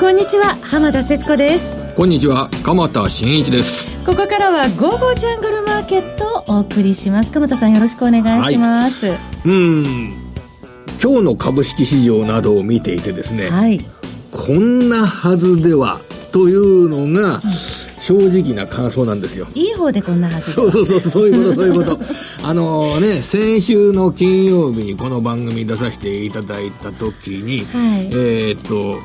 こんにちは浜田節子です。こんにちは鎌田新一です。ここからは「ゴーゴージャングルマーケット」をお送りします。鎌田さんよろしくお願いします、はい、うん。今日の株式市場などを見ていてですね、はい、こんなはずではというのが、うん。正直な感想なんですよ。いい方でこんなはずそうそうそう、そういうこと、そういうこと。あのね、先週の金曜日にこの番組出させていただいた時に、はい、えっと、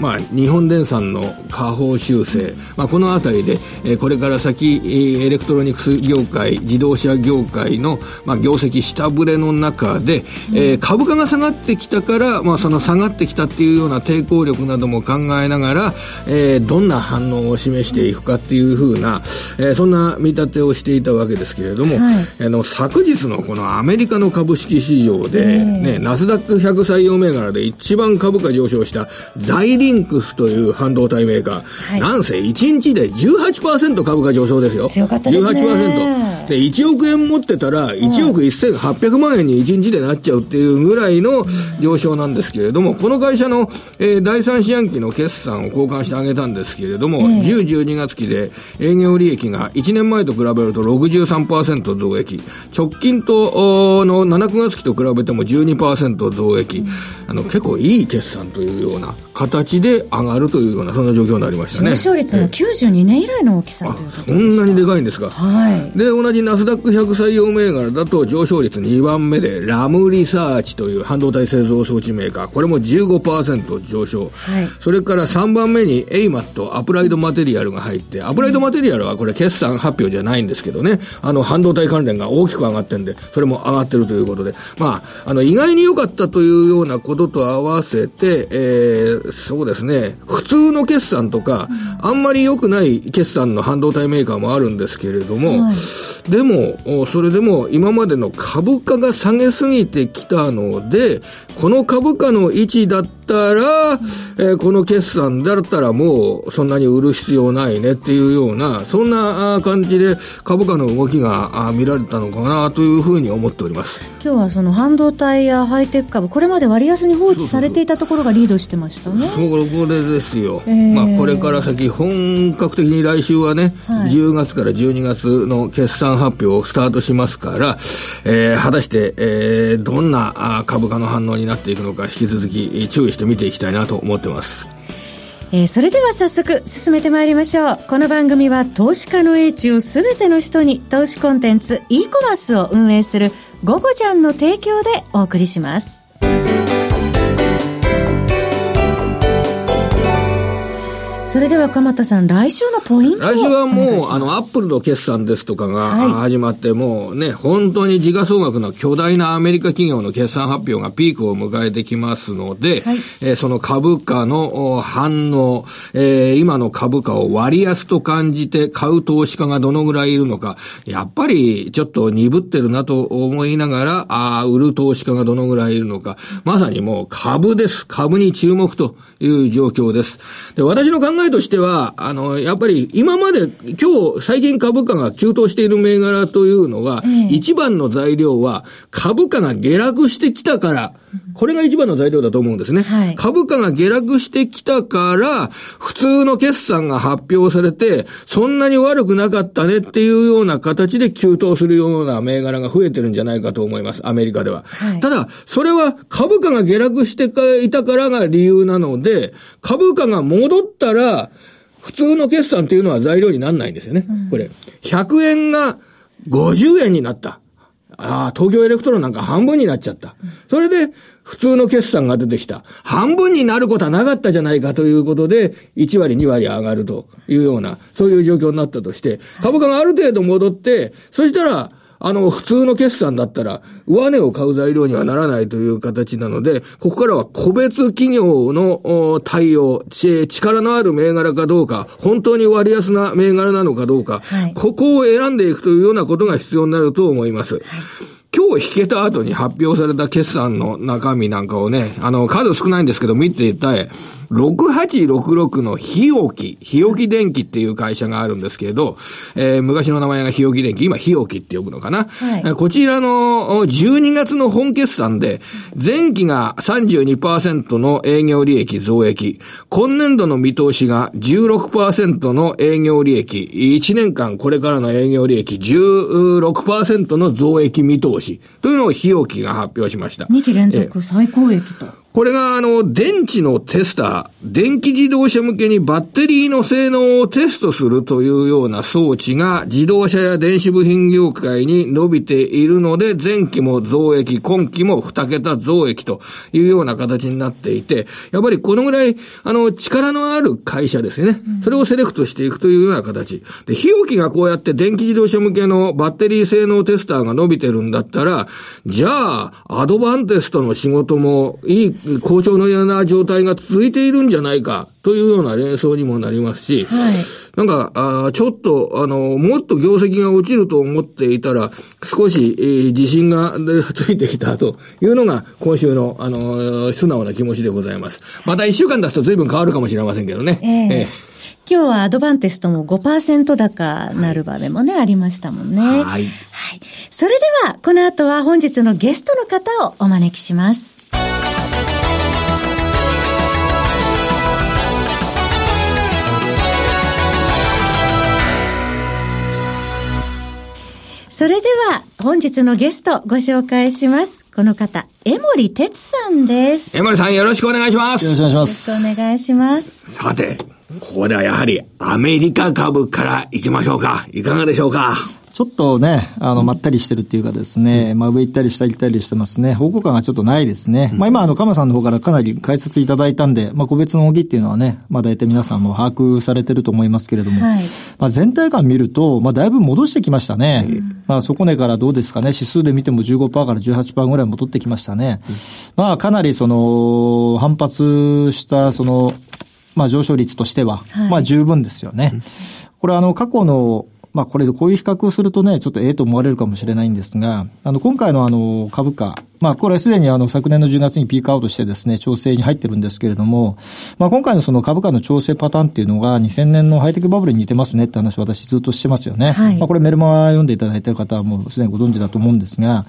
まあ、日本電産の下方修正、まあ、このあたりで、えー、これから先、エレクトロニクス業界、自動車業界の、まあ、業績下振れの中で、えー、株価が下がってきたから、まあ、その下がってきたっていうような抵抗力なども考えながら、えー、どんな反応を示していくかっていうふうな、えー、そんな見立てをしていたわけですけれども、はい、あの昨日のこのアメリカの株式市場で、ね、ナスダック100採用銘柄で一番株価上昇した在リンクスという半導体メーカー、はい、なんせ1日で18%株価上昇ですよ。強かったですね。18%。で、1億円持ってたら、1億1800万円に1日でなっちゃうっていうぐらいの上昇なんですけれども、この会社の、えー、第三四半期の決算を交換してあげたんですけれども、えー、10、12月期で営業利益が1年前と比べると63%増益、直近との7、9月期と比べても12%増益、あの、結構いい決算というような形で上がるというような、そんな状況になりましたね。上昇率も92年以来の大きさということそんなにでかいんですか？はい。で、同じナスダック100採用銘柄だと上昇率2番目で、ラムリサーチという半導体製造装置メーカー、これも15%上昇。はい。それから3番目にエイマット、アプライドマテリアルが入って、アプライドマテリアルはこれ決算発表じゃないんですけどね、あの、半導体関連が大きく上がってるんで、それも上がってるということで、まあ、あの、意外に良かったというようなことと合わせて、えー、そうですね、普通の決算とか、あんまり良くない決算の半導体メーカーもあるんですけれども、はい、でも、それでも今までの株価が下げすぎてきたので、この株価の位置だったら、えー、この決算だったらもうそんなに売る必要ないねっていうような、そんな感じで株価の動きが見られたのかなというふうに思っております。今日はその半導体やハイテク株、これまで割安に放置されていたところがリードしてましたね。そう、これですよ。えー、まあこれから先本格的に来週はね、はい、10月から12月の決算発表をスタートしますから、えー、果たして、えー、どんな株価の反応になっていくのか引き続き注意して見ていきたいなと思ってます。えー、それでは早速進めてまいりましょう。この番組は投資家の英知をすべての人に投資コンテンツ e コマースを運営するゴゴちゃんの提供でお送りします。それでは鎌田さん、来週のポイント来週はもう、あの、アップルの決算ですとかが始まって、はい、もうね、本当に時価総額の巨大なアメリカ企業の決算発表がピークを迎えてきますので、はい、えー、その株価の反応、えー、今の株価を割安と感じて買う投資家がどのぐらいいるのか、やっぱりちょっと鈍ってるなと思いながら、ああ、売る投資家がどのぐらいいるのか、まさにもう株です。株に注目という状況です。で、私の考えとしては、あの、やっぱり今まで、今日最近株価が急騰している銘柄というのは、一番の材料は株価が下落してきたから、これが一番の材料だと思うんですね。はい、株価が下落してきたから、普通の決算が発表されて、そんなに悪くなかったねっていうような形で急騰するような銘柄が増えてるんじゃないかと思います。アメリカでは。はい、ただ、それは株価が下落していたからが理由なので、株価が戻ったら、普通の決算っていうのは材料にならないんですよね。うん、これ。100円が50円になった。ああ、東京エレクトロンなんか半分になっちゃった。それで、普通の決算が出てきた。半分になることはなかったじゃないかということで、1割2割上がるというような、そういう状況になったとして、株価がある程度戻って、そしたら、あの、普通の決算だったら、上値を買う材料にはならないという形なので、ここからは個別企業の対応、力のある銘柄かどうか、本当に割安な銘柄なのかどうか、はい、ここを選んでいくというようなことが必要になると思います。はい今日引けた後に発表された決算の中身なんかをね、あの、数少ないんですけど見ていたい。6866の日置、日置電機っていう会社があるんですけれど、えー、昔の名前が日置電機、今日置って呼ぶのかな？はい、こちらの12月の本決算で、前期が32%の営業利益増益、今年度の見通しが16%の営業利益、1年間これからの営業利益16%の増益見通しというのを日置が発表しました。2期連続最高益と。これがあの、電池のテスター、電気自動車向けにバッテリーの性能をテストするというような装置が自動車や電子部品業界に伸びているので、前期も増益、今期も2桁増益というような形になっていて、やっぱりこのぐらい、あの、力のある会社ですね。それをセレクトしていくというような形。で、日置がこうやって電気自動車向けのバッテリー性能テスターが伸びてるんだったら、じゃあ、アドバンテストの仕事もいい好調のような状態が続いているんじゃないかというような連想にもなりますし、はい、なんか、あちょっと、あの、もっと業績が落ちると思っていたら、少し、えー、自信がついてきたというのが、今週の、あの、素直な気持ちでございます。また一週間出すと随分変わるかもしれませんけどね。えー、えー今日はアドバンテストも5%高なる場面もね、はい、ありましたもんね。はい。はい。それでは、この後は本日のゲストの方をお招きします。それでは、本日のゲストご紹介します。この方、江森哲さんです。江森さんよろしくお願いします。よろしくお願いします。よろしくお願いします。さて、ここではやはりアメリカ株から行きましょうか。いかがでしょうか？ちょっとね、あの、まったりしてるっていうかですね、まあ上行ったり下行ったりしてますね。方向感がちょっとないですね。まあ今、あの、鎌さんの方からかなり解説いただいたんで、まあ個別の動きっていうのはね、まあ大体皆さんも把握されてると思いますけれども、はい、まあ全体感見ると、まあだいぶ戻してきましたね。まあ底値からどうですかね、指数で見ても15%から18%ぐらい戻ってきましたね。まあかなりその、反発したその、まあ上昇率としては、まあ十分ですよね。これあの過去のまあこれでこういう比較をするとね、ちょっとええと思われるかもしれないんですが、あの今回のあの株価、まあこれすでにあの昨年の10月にピークアウトしてですね、調整に入ってるんですけれども、まあ今回のその株価の調整パターンっていうのが2000年のハイテクバブルに似てますねって話私ずっとしてますよね。はい、まあこれメルマ読んでいただいている方はもうすでにご存知だと思うんですが、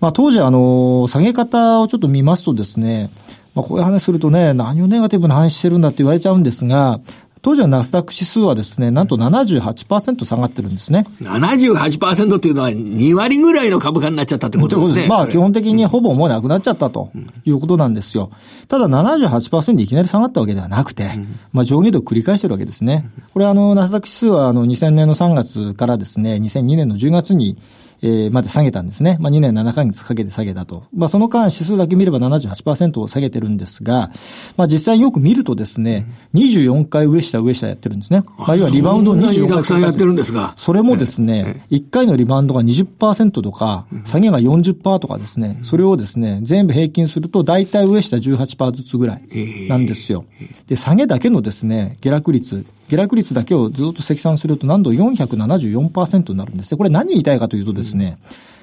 まあ当時あの、下げ方をちょっと見ますとですね、まあこういう話するとね、何をネガティブな話してるんだって言われちゃうんですが、当時のナスダック指数はですね、なんと78%下がってるんですね。78%っていうのは2割ぐらいの株価になっちゃったってことですね。まあ基本的にほぼもうなくなっちゃったということなんですよ。ただ78%でいきなり下がったわけではなくて、まあ上下動を繰り返してるわけですね。これあの、ナスダック指数はあの2000年の3月からですね、2002年の10月にえー、まで下げたんですね。まあ、2年7ヶ月かけて下げたと。まあ、その間指数だけ見れば78%を下げてるんですが、まあ、実際よく見るとですね、24回上下上下やってるんですね。まあ、要はリバウンドを24回。やってるんですが。それもですね、1回のリバウンドが20%とか、下げが40%とかですね、それをですね、全部平均すると大体上下18%ずつぐらいなんですよ。で、下げだけのですね、下落率、下落率だけをずっと積算すると、なんと474%になるんですね。これ何言いたいかというとですね、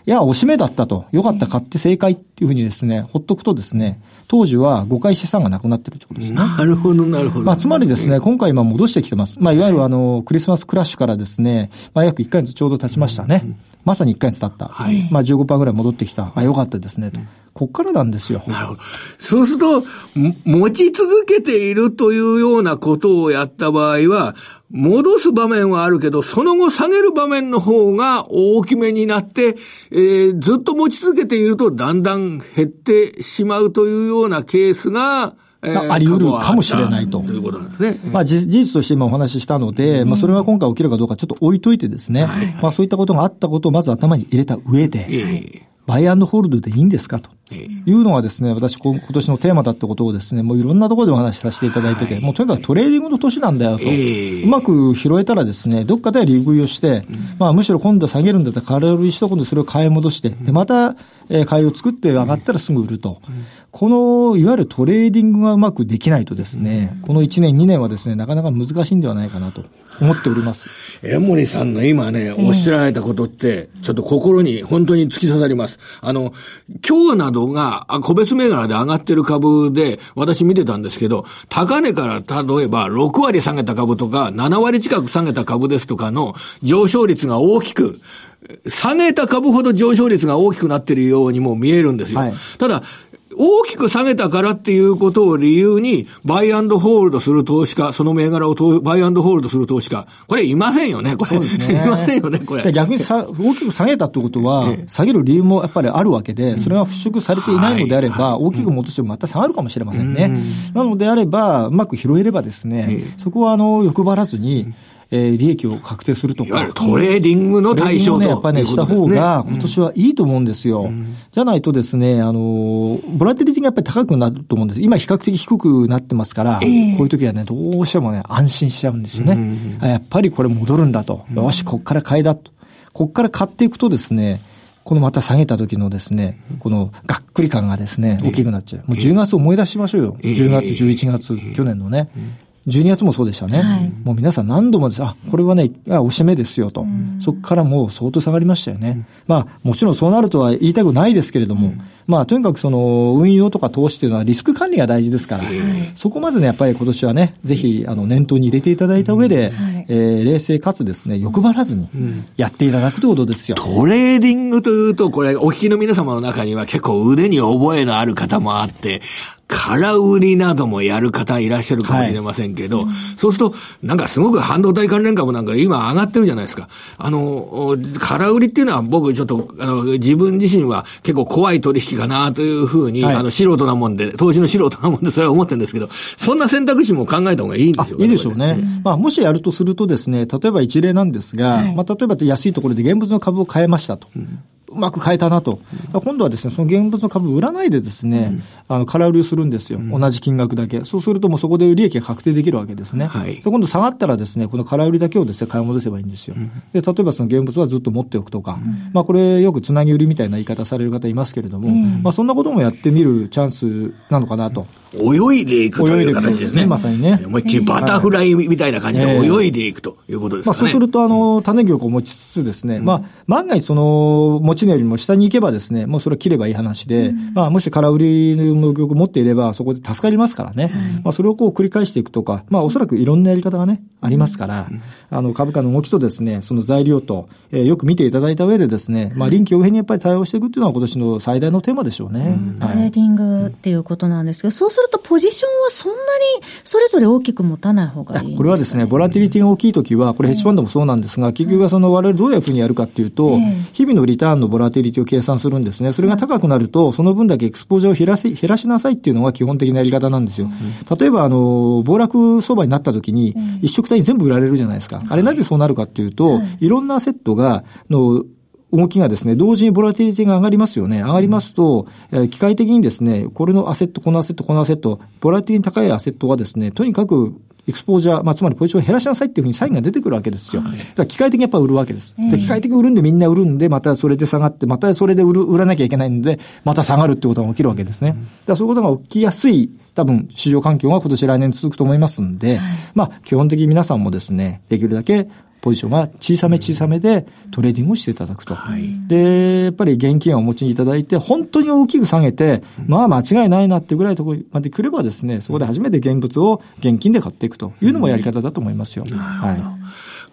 いや、おしめだったと。よかった、買って正解っていうふうにですね、ほっとくとですね、当時は誤解資産がなくなってるってことですね。なるほど、なるほど。まあ、つまりですね、今回今戻してきてます。まあ、いわゆるあの、クリスマスクラッシュからですね、まあ、約1ヶ月ちょうど経ちましたね。まさに1ヶ月経った。はい。まあ、15%ぐらい戻ってきた。あ、よかったですね、と。こっからなんですよ。なるほど。そうすると、持ち続けているというようなことをやった場合は、戻す場面はあるけど、その後下げる場面の方が大きめになって、えー、ずっと持ち続けているとだんだん減ってしまうというようなケースが、えー、あり得るかもしれないと。ということなんですね。まあ事実として今お話ししたので、まあそれは今回起きるかどうかちょっと置いといてですね、まあそういったことがあったことをまず頭に入れた上で、バイアンドホールドでいいんですかと。いうのがですね、私、今年のテーマだってことをですね、もういろんなところでお話しさせていただいてて、はい、もうとにかくトレーディングの年なんだよと、うまく拾えたらですね、どっかでは利食いをして、まあむしろ今度は下げるんだったら空売りしと今度それを買い戻して、で、また、えー、買いを作って上がったらすぐ売ると。この、いわゆるトレーディングがうまくできないとですね、この1年、2年はですね、なかなか難しいんではないかなと思っております。江森さんの今ね、おっしゃられたことって、ちょっと心に本当に突き刺さります。あの、今日などが、個別銘柄で上がってる株で、私見てたんですけど、高値から例えば6割下げた株とか、7割近く下げた株ですとかの上昇率が大きく、下げた株ほど上昇率が大きくなっているようにも見えるんですよ。はい、ただ、大きく下げたからっていうことを理由に、バイアンドホールドする投資家、その銘柄をバイアンドホールドする投資家、これいませんよね、これ。ね、いませんよね、これ。逆にさ大きく下げたってことは、下げる理由もやっぱりあるわけで、それが払拭されていないのであれば、大きく戻してもまた下がるかもしれませんね。なのであれば、うまく拾えればですね、そこはあの、欲張らずに、えー、利益を確定するとか。トレーディングの対象と、ね、やっぱりね、した方が今年はいいと思うんですよ。うん、じゃないとですね、あの、ボラティリティがやっぱり高くなると思うんです。今比較的低くなってますから、えー、こういう時はね、どうしてもね、安心しちゃうんですよね。うん、やっぱりこれ戻るんだと。よし、こっから買いだと。こっから買っていくとですね、このまた下げた時のですね、このがっくり感がですね、大きくなっちゃう。もう10月思い出しましょうよ。10月、11月、去年のね。12月もそうでしたね。はい、もう皆さん何度もです、あ、これはね、あおしめですよと。うん、そこからもう相当下がりましたよね。うん、まあ、もちろんそうなるとは言いたくないですけれども、うん、まあ、とにかくその、運用とか投資というのはリスク管理が大事ですから、そこまずね、やっぱり今年はね、ぜひ、あの、念頭に入れていただいた上で、はい、えー、冷静かつですね、欲張らずに、やっていただくということですよ。トレーディングというと、これ、お聞きの皆様の中には結構腕に覚えのある方もあって、空売りなどもやる方いらっしゃるかもしれませんけど、はい、そうすると、なんかすごく半導体関連株なんか今上がってるじゃないですか。あの、空売りっていうのは僕ちょっと、あの、自分自身は結構怖い取引かなというふうに、はい、あの、素人なもんで、投資の素人なもんで それは思ってるんですけど、そんな選択肢も考えた方がいいんでしょうか、いいでしょうね。まあ、もしやるとするとですね、例えば一例なんですが、はい、まあ、例えば安いところで現物の株を買えましたと。うんうまく変えたなと。今度はですね、その現物の株売らないでですね、うん、あの、空売りをするんですよ。同じ金額だけ。そうするともうそこで利益が確定できるわけですね。はい、今度下がったらですね、この空売りだけをですね、買い戻せばいいんですよ。うん、で、例えばその現物はずっと持っておくとか、うん、まあこれよくつなぎ売りみたいな言い方される方いますけれども、まあそんなこともやってみるチャンスなのかなと。泳いでいくという形ですね。まさにね。思いっきりバタフライみたいな感じで泳いでいくということですね。まあそうすると、あの、種玉を持ちつつですね、まあ万が一その持ち値よりも下に行けばですね、もうそれを切ればいい話で、まあもし空売りの玉を持っていればそこで助かりますからね。まあそれをこう繰り返していくとか、まあおそらくいろんなやり方がね、ありますから、あの株価の動きとですね、その材料と、えー、よく見ていただいた上でですね、まあ臨機応変にやっぱり対応していくっていうのは今年の最大のテーマでしょうね。トレーディングっていうことなんですけど、そうするとポジションはそんなにそれぞれ大きく持たない方がいい、ね、これはですね、ボラティリティが大きいときは、これヘッジファンドもそうなんですが、結局はその我々どういうふうにやるかっていうと、日々のリターンのボラティリティを計算するんですね。それが高くなると、その分だけエクスポージャーを減らせ、減らしなさいっていうのが基本的なやり方なんですよ。例えば、あの、暴落相場になったときに、一色単に全部売られるじゃないですか。あれなぜそうなるかっていうと、いろんなセットが、の、動きがですね、同時にボラティリティが上がりますよね。上がりますと、え機械的にですね、これのアセット、このアセット、このアセット、ボラティリティ高いアセットはですね、とにかくエクスポージャー、まあ、つまりポジションを減らしなさいっていうふうにサインが出てくるわけですよ。だから機械的にやっぱ売るわけです。で機械的に売るんでみんな売るんで、またそれで下がって、またそれで売る、売らなきゃいけないんで、また下がるってことが起きるわけですね。だからそういうことが起きやすい、多分市場環境が今年来年続くと思いますんで、まあ基本的に皆さんもですね、できるだけポジションが小さめ小さめでトレーディングをしていただくと。はい、で、やっぱり現金をお持ちいただいて、本当に大きく下げて、まあ間違いないなってぐらいのところまで来ればですね、そこで初めて現物を現金で買っていくというのもやり方だと思いますよ。はい。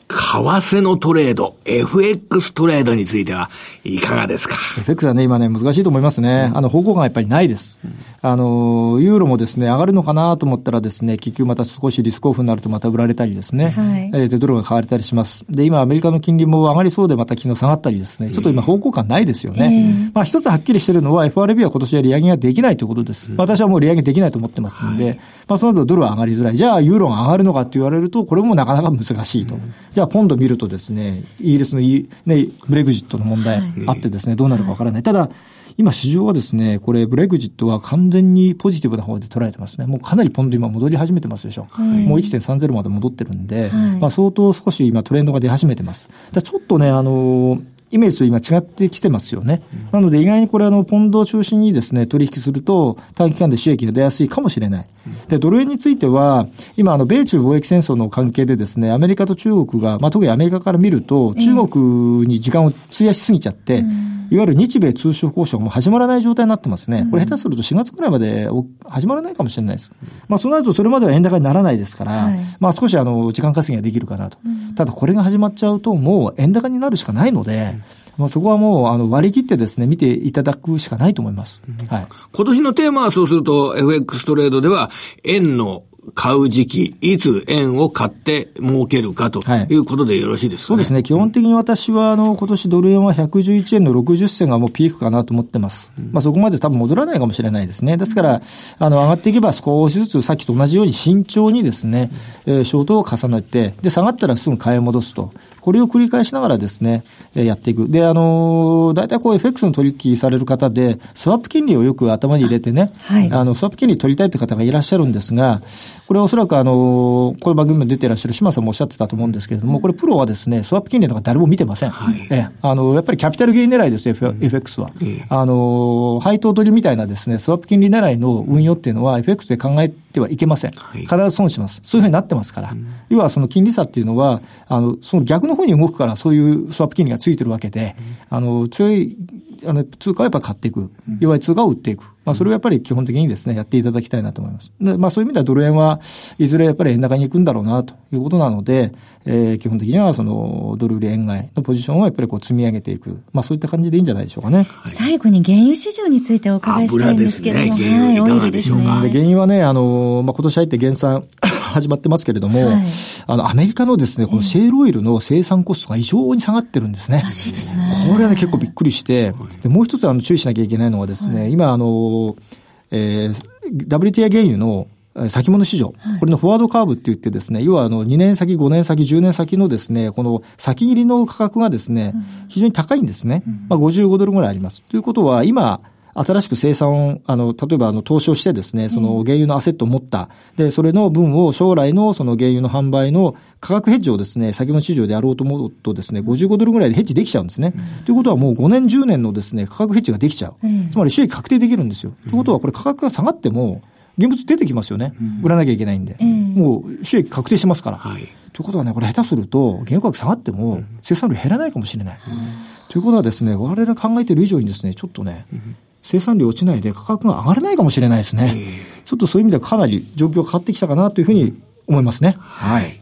為替のトレード、FX トレードについてはいかがですか ?FX はね、今ね、難しいと思いますね。あの、方向感はやっぱりないです。あの、ユーロもですね、上がるのかなと思ったらですね、結局また少しリスクオフになるとまた売られたりですね、はい、えで、ドルが買われたりします。で、今、アメリカの金利も上がりそうでまた昨日下がったりですね、ちょっと今方向感ないですよね。えー、まあ、一つはっきりしてるのは、FRB は今年は利上げができないということです。私はもう利上げできないと思ってますんで、はい、まあ、その後ドルは上がりづらい。じゃあ、ユーロが上がるのかって言われると、これもなかなか難しいと。じゃあ、今度見るとですね、イギリスの、ね、ブレグジットの問題あってですね、どうなるかわからない。ただ、今市場はですね、これブレグジットは完全にポジティブな方で捉えてますね。もうかなりポンド今戻り始めてますでしょ。はい、もう1.30まで戻ってるんで、はい、まあ相当少し今トレンドが出始めてます。だちょっとね、あのイメージと今違ってきてますよね。うん、なので意外にこれあの、ポンドを中心にですね、取引すると短期間で収益が出やすいかもしれない。で、ドル円については、今あの、米中貿易戦争の関係でですね、アメリカと中国が、まあ、特にアメリカから見ると、中国に時間を費やしすぎちゃって、いわゆる日米通商交渉も始まらない状態になってますね。これ下手すると4月くらいまで始まらないかもしれないです。まあそうなるとそれまでは円高にならないですから、はい、まあ少しあの時間稼ぎができるかなと。ただこれが始まっちゃうともう円高になるしかないので、もうそこはもう、あの、割り切ってですね、見ていただくしかないと思います。はい。今年のテーマはそうすると、FX トレードでは、円の買う時期、いつ円を買って儲けるかということでよろしいですか、ね？そうですね。基本的に私は、あの、今年ドル円は111円の60銭がもうピークかなと思ってます。うん、まあそこまで多分戻らないかもしれないですね。ですから、あの、上がっていけば少しずつさっきと同じように慎重にですね、えー、ショートを重ねて、で、下がったらすぐ買い戻すと。これを繰り返しながらですね、やっていく。で、あの、大体こう FX の取引される方で、スワップ金利をよく頭に入れてね、はい、あの、スワップ金利取りたいって方がいらっしゃるんですが、これおそらくあの、この番組も出てらっしゃる島さんもおっしゃってたと思うんですけれども、これプロはですね、スワップ金利とか誰も見てません。はい、えあの、やっぱりキャピタルゲイン狙いですよ、FX は。あの、配当取りみたいなですね、スワップ金利狙いの運用っていうのは FX で考えてはいけません。必ず損します。そういうふうになってますから。要はその金利差っていうのは、あの、その逆の方に動くから、そういうスワップ金利がついてるわけで、あの、強い、あの、通貨はやっぱ買っていく。弱い通貨を売っていく。まあ、それをやっぱり基本的にですね、やっていただきたいなと思います。で、まあ、そういう意味ではドル円はいずれやっぱり円高に行くんだろうな、ということなので、えー、基本的にはその、ドル売り円買いのポジションをやっぱりこう積み上げていく。まあ、そういった感じでいいんじゃないでしょうかね。はい、最後に原油市場についてお伺いしたいんですけれども、ね、はい、オイルですね。で、原油はね、あの、まあ、今年入って減産始まってますけれども、はい、あの、アメリカのですね、このシェールオイルの生産コストが異常に下がってるんですね。らしいですね。これはね、結構びっくりして、でもう一つあの注意しなきゃいけないのはですね、はい、今あの、えー、WTI 原油の先物市場、これのフォワードカーブって言ってですね、要はあの2年先、5年先、10年先のですね、この先切りの価格がですね、非常に高いんですね。まあ55ドルぐらいあります。ということは、今、新しく生産を、あの、例えばあの投資をしてですね、その原油のアセットを持った。で、それの分を将来のその原油の販売の価格ヘッジをですね、先物市場でやろうと思うとですね、55ドルぐらいでヘッジできちゃうんですね。うん、ということはもう5年、10年のですね、価格ヘッジができちゃう。うん、つまり収益確定できるんですよ。ということはこれ価格が下がっても、現物出てきますよね。売らなきゃいけないんで。もう収益確定してますから。はい、ということはね、これ下手すると、原油価格下がっても、生産量減らないかもしれない。ということはですね、我々考えている以上にですね、ちょっとね、生産量落ちないで価格が上がらないかもしれないですね。ちょっとそういう意味ではかなり状況が変わってきたかなというふうに思いますね。はい。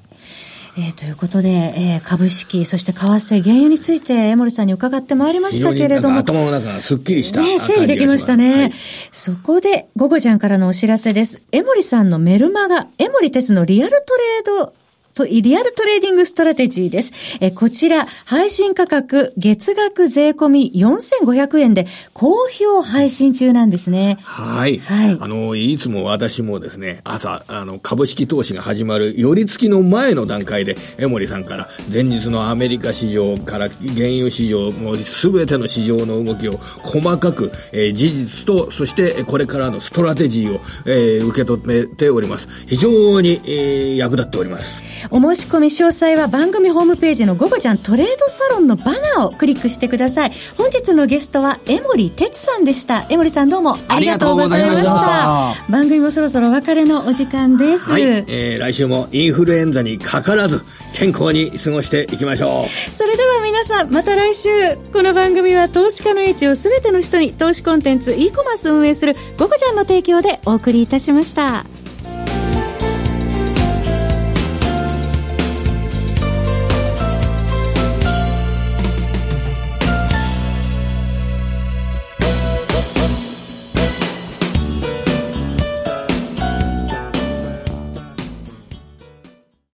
えー、ということで、えー、株式、そして為替、原油について、江森さんに伺ってまいりましたけれども。頭の中がすっきりした。ね、整理できましたね。はい、そこで、午後ちゃんからのお知らせです。江森さんのメルマガ、江森鉄のリアルトレードと、リアルトレーディングストラテジーです。えこちら、配信価格、月額税込み4500円で、好評配信中なんですね。はい。はい。あの、いつも私もですね、朝、あの、株式投資が始まる、寄り付きの前の段階で、江森さんから、前日のアメリカ市場から原油市場、もうすべての市場の動きを細かく、えー、事実と、そしてこれからのストラテジーを、えー、受け止めております。非常に、えー、役立っております。お申し込み詳細は番組ホームページの午後ちゃんトレードサロンのバナーをクリックしてください。本日のゲストは江森哲さんでした。江森さんどうもありがとうございました。番組もそろそろお別れのお時間です。はい、えー、来週もインフルエンザにかからず健康に過ごしていきましょう。それでは皆さんまた来週。この番組は投資家の位置をすべての人に投資コンテンツ e コマース運営する午後ちゃんの提供でお送りいたしました。